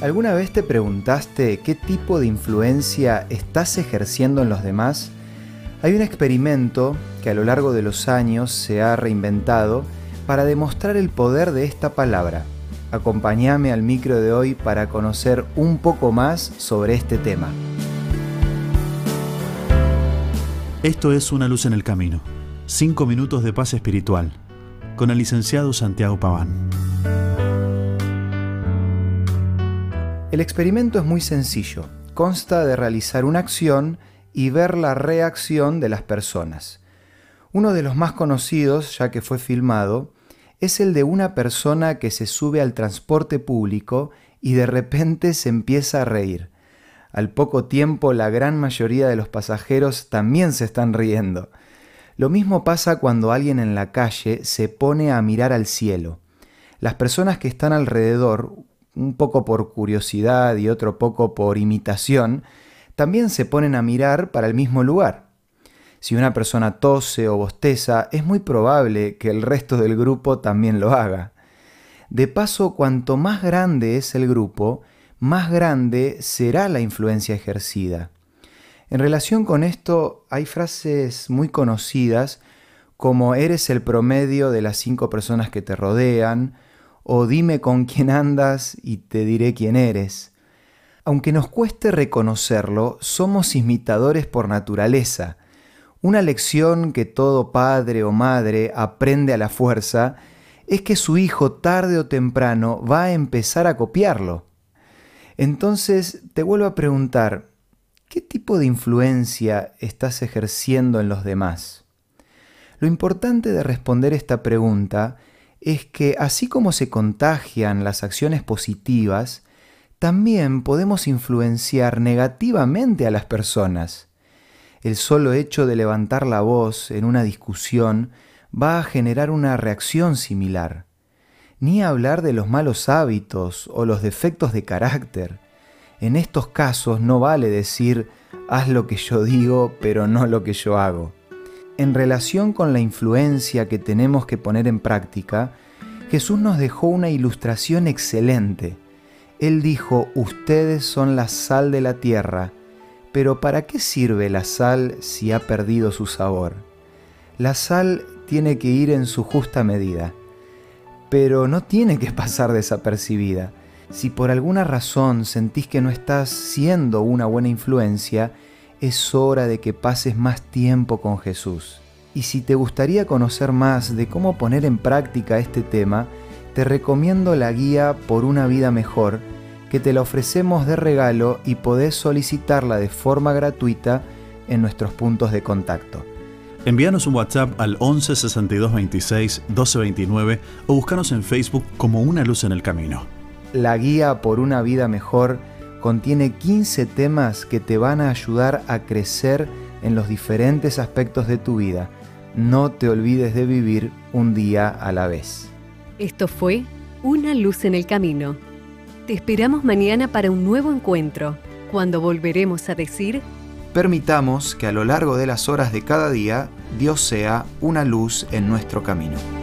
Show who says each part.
Speaker 1: ¿Alguna vez te preguntaste qué tipo de influencia estás ejerciendo en los demás? Hay un experimento que a lo largo de los años se ha reinventado para demostrar el poder de esta palabra. Acompáñame al micro de hoy para conocer un poco más sobre este tema.
Speaker 2: Esto es Una luz en el camino. Cinco minutos de paz espiritual. Con el licenciado Santiago Paván.
Speaker 1: El experimento es muy sencillo. Consta de realizar una acción y ver la reacción de las personas. Uno de los más conocidos, ya que fue filmado, es el de una persona que se sube al transporte público y de repente se empieza a reír. Al poco tiempo la gran mayoría de los pasajeros también se están riendo. Lo mismo pasa cuando alguien en la calle se pone a mirar al cielo. Las personas que están alrededor un poco por curiosidad y otro poco por imitación, también se ponen a mirar para el mismo lugar. Si una persona tose o bosteza, es muy probable que el resto del grupo también lo haga. De paso, cuanto más grande es el grupo, más grande será la influencia ejercida. En relación con esto, hay frases muy conocidas como eres el promedio de las cinco personas que te rodean, o dime con quién andas y te diré quién eres. Aunque nos cueste reconocerlo, somos imitadores por naturaleza. Una lección que todo padre o madre aprende a la fuerza es que su hijo tarde o temprano va a empezar a copiarlo. Entonces te vuelvo a preguntar, ¿qué tipo de influencia estás ejerciendo en los demás? Lo importante de responder esta pregunta es que así como se contagian las acciones positivas, también podemos influenciar negativamente a las personas. El solo hecho de levantar la voz en una discusión va a generar una reacción similar. Ni hablar de los malos hábitos o los defectos de carácter. En estos casos no vale decir haz lo que yo digo pero no lo que yo hago en relación con la influencia que tenemos que poner en práctica, Jesús nos dejó una ilustración excelente. Él dijo, ustedes son la sal de la tierra, pero ¿para qué sirve la sal si ha perdido su sabor? La sal tiene que ir en su justa medida, pero no tiene que pasar desapercibida. Si por alguna razón sentís que no estás siendo una buena influencia, es hora de que pases más tiempo con Jesús. Y si te gustaría conocer más de cómo poner en práctica este tema, te recomiendo la guía Por una vida mejor, que te la ofrecemos de regalo y podés solicitarla de forma gratuita en nuestros puntos de contacto.
Speaker 2: Envíanos un WhatsApp al 11 62 26 12 29 o búscanos en Facebook como Una Luz en el Camino.
Speaker 1: La guía Por una vida mejor contiene 15 temas que te van a ayudar a crecer en los diferentes aspectos de tu vida. No te olvides de vivir un día a la vez.
Speaker 3: Esto fue Una luz en el camino. Te esperamos mañana para un nuevo encuentro, cuando volveremos a decir...
Speaker 1: Permitamos que a lo largo de las horas de cada día Dios sea una luz en nuestro camino.